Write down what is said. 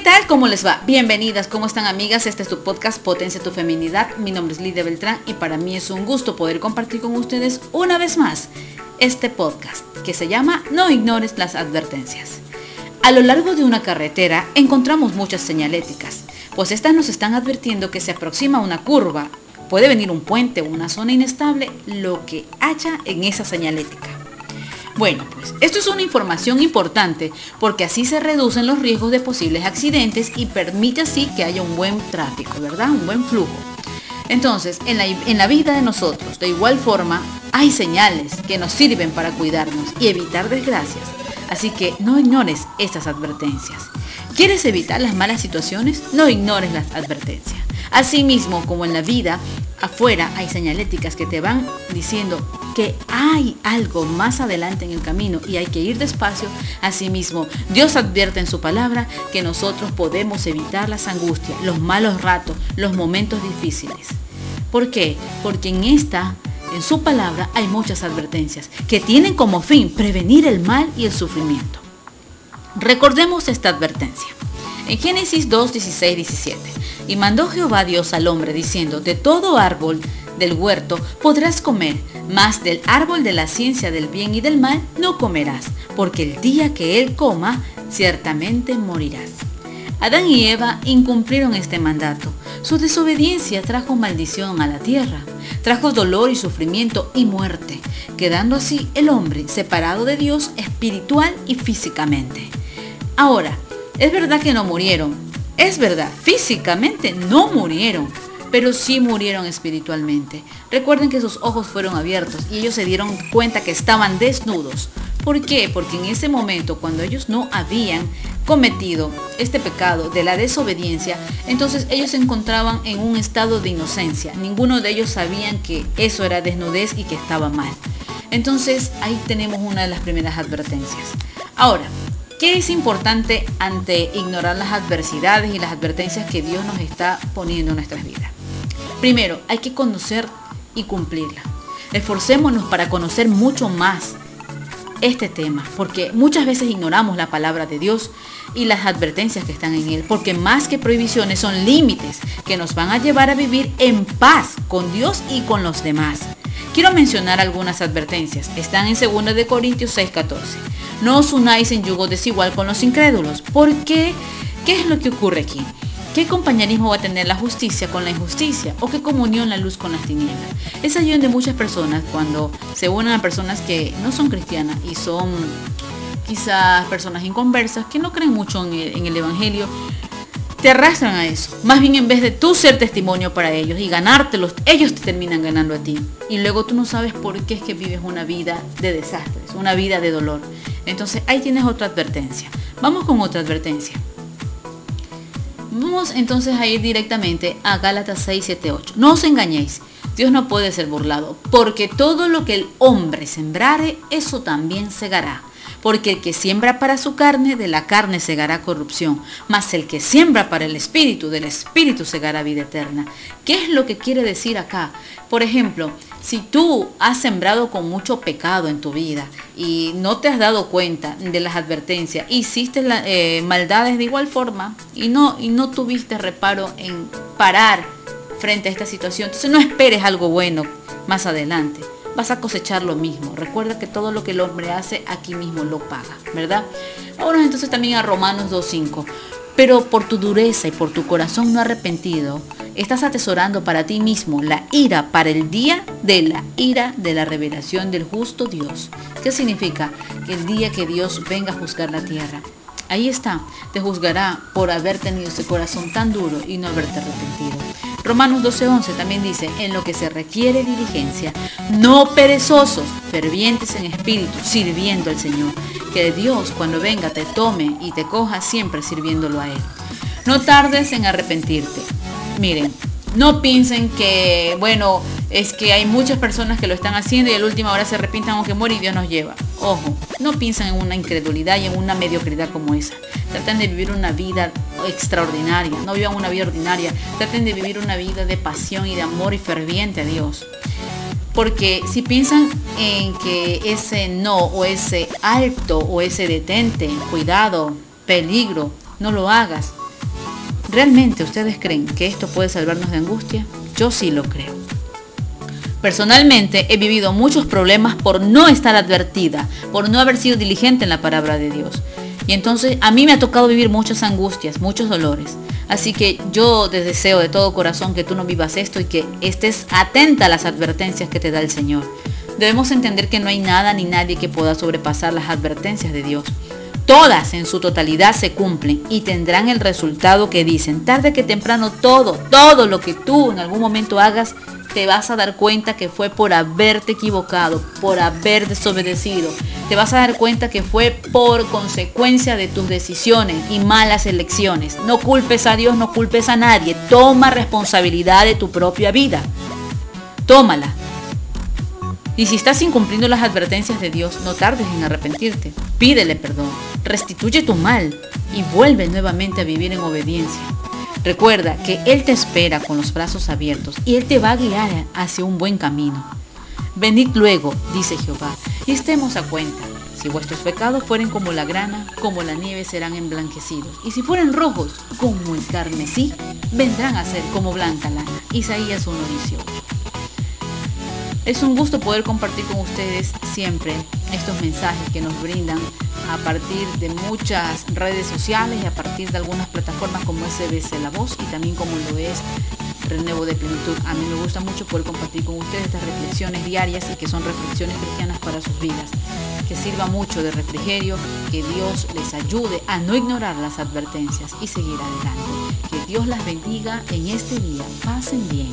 tal? ¿Cómo les va? Bienvenidas, ¿cómo están amigas? Este es tu podcast Potencia tu Feminidad. Mi nombre es Lidia Beltrán y para mí es un gusto poder compartir con ustedes una vez más este podcast que se llama No ignores las advertencias. A lo largo de una carretera encontramos muchas señaléticas, pues estas nos están advirtiendo que se aproxima una curva, puede venir un puente o una zona inestable, lo que haya en esa señalética. Bueno, pues esto es una información importante porque así se reducen los riesgos de posibles accidentes y permite así que haya un buen tráfico, ¿verdad? Un buen flujo. Entonces, en la, en la vida de nosotros, de igual forma, hay señales que nos sirven para cuidarnos y evitar desgracias. Así que no ignores estas advertencias. ¿Quieres evitar las malas situaciones? No ignores las advertencias. Asimismo, como en la vida, afuera hay señaléticas que te van diciendo que hay algo más adelante en el camino y hay que ir despacio. Asimismo, Dios advierte en su palabra que nosotros podemos evitar las angustias, los malos ratos, los momentos difíciles. ¿Por qué? Porque en esta, en su palabra, hay muchas advertencias que tienen como fin prevenir el mal y el sufrimiento. Recordemos esta advertencia. En Génesis 2, 16, 17. Y mandó Jehová Dios al hombre diciendo, de todo árbol del huerto podrás comer, mas del árbol de la ciencia del bien y del mal no comerás, porque el día que él coma, ciertamente morirás. Adán y Eva incumplieron este mandato. Su desobediencia trajo maldición a la tierra, trajo dolor y sufrimiento y muerte, quedando así el hombre separado de Dios espiritual y físicamente. Ahora, es verdad que no murieron, es verdad, físicamente no murieron, pero sí murieron espiritualmente. Recuerden que sus ojos fueron abiertos y ellos se dieron cuenta que estaban desnudos. ¿Por qué? Porque en ese momento, cuando ellos no habían cometido este pecado de la desobediencia, entonces ellos se encontraban en un estado de inocencia. Ninguno de ellos sabían que eso era desnudez y que estaba mal. Entonces ahí tenemos una de las primeras advertencias. Ahora, ¿Qué es importante ante ignorar las adversidades y las advertencias que Dios nos está poniendo en nuestras vidas? Primero, hay que conocer y cumplirla. Esforcémonos para conocer mucho más este tema, porque muchas veces ignoramos la palabra de Dios y las advertencias que están en él, porque más que prohibiciones son límites que nos van a llevar a vivir en paz con Dios y con los demás. Quiero mencionar algunas advertencias. Están en 2 de Corintios 6:14. No os unáis en yugo desigual con los incrédulos. ¿Por qué? ¿Qué es lo que ocurre aquí? ¿Qué compañerismo va a tener la justicia con la injusticia? ¿O qué comunión la luz con las tinieblas? Es allí donde muchas personas, cuando se unen a personas que no son cristianas y son quizás personas inconversas, que no creen mucho en el, en el Evangelio, te arrastran a eso. Más bien en vez de tú ser testimonio para ellos y ganártelos, ellos te terminan ganando a ti. Y luego tú no sabes por qué es que vives una vida de desastres, una vida de dolor. Entonces ahí tienes otra advertencia. Vamos con otra advertencia. Vamos entonces a ir directamente a Gálatas 6, 7, 8. No os engañéis. Dios no puede ser burlado, porque todo lo que el hombre sembrare, eso también segará porque el que siembra para su carne, de la carne segará corrupción, mas el que siembra para el espíritu, del espíritu segará vida eterna. ¿Qué es lo que quiere decir acá? Por ejemplo, si tú has sembrado con mucho pecado en tu vida y no te has dado cuenta de las advertencias, hiciste eh, maldades de igual forma y no, y no tuviste reparo en parar frente a esta situación, entonces no esperes algo bueno más adelante vas a cosechar lo mismo. Recuerda que todo lo que el hombre hace aquí mismo lo paga, ¿verdad? Ahora entonces también a Romanos 2.5. Pero por tu dureza y por tu corazón no arrepentido, estás atesorando para ti mismo la ira para el día de la ira de la revelación del justo Dios. ¿Qué significa? Que el día que Dios venga a juzgar la tierra. Ahí está, te juzgará por haber tenido ese corazón tan duro y no haberte arrepentido. Romanos 12:11 también dice, en lo que se requiere diligencia, no perezosos, fervientes en espíritu, sirviendo al Señor. Que Dios cuando venga te tome y te coja siempre sirviéndolo a Él. No tardes en arrepentirte. Miren, no piensen que, bueno, es que hay muchas personas que lo están haciendo y a la última hora se arrepientan aunque muere y Dios nos lleva. Ojo, no piensen en una incredulidad y en una mediocridad como esa. Traten de vivir una vida extraordinaria, no vivan una vida ordinaria. Traten de vivir una vida de pasión y de amor y ferviente a Dios. Porque si piensan en que ese no o ese alto o ese detente, cuidado, peligro, no lo hagas. ¿Realmente ustedes creen que esto puede salvarnos de angustia? Yo sí lo creo. Personalmente he vivido muchos problemas por no estar advertida, por no haber sido diligente en la palabra de Dios. Y entonces a mí me ha tocado vivir muchas angustias, muchos dolores. Así que yo te deseo de todo corazón que tú no vivas esto y que estés atenta a las advertencias que te da el Señor. Debemos entender que no hay nada ni nadie que pueda sobrepasar las advertencias de Dios. Todas en su totalidad se cumplen y tendrán el resultado que dicen. Tarde que temprano todo, todo lo que tú en algún momento hagas te vas a dar cuenta que fue por haberte equivocado, por haber desobedecido. Te vas a dar cuenta que fue por consecuencia de tus decisiones y malas elecciones. No culpes a Dios, no culpes a nadie. Toma responsabilidad de tu propia vida. Tómala. Y si estás incumpliendo las advertencias de Dios, no tardes en arrepentirte. Pídele perdón, restituye tu mal y vuelve nuevamente a vivir en obediencia. Recuerda que Él te espera con los brazos abiertos y Él te va a guiar hacia un buen camino. Venid luego, dice Jehová, y estemos a cuenta. Si vuestros pecados fueren como la grana, como la nieve serán emblanquecidos. Y si fueren rojos, como el carmesí, vendrán a ser como blanca lana. Isaías 1.18. Es un gusto poder compartir con ustedes siempre estos mensajes que nos brindan a partir de muchas redes sociales y a partir de algunas plataformas como SBC La Voz y también como lo es Renuevo de Plenitud. A mí me gusta mucho poder compartir con ustedes estas reflexiones diarias y que son reflexiones cristianas para sus vidas. Que sirva mucho de refrigerio, que Dios les ayude a no ignorar las advertencias y seguir adelante. Que Dios las bendiga en este día. Pasen bien.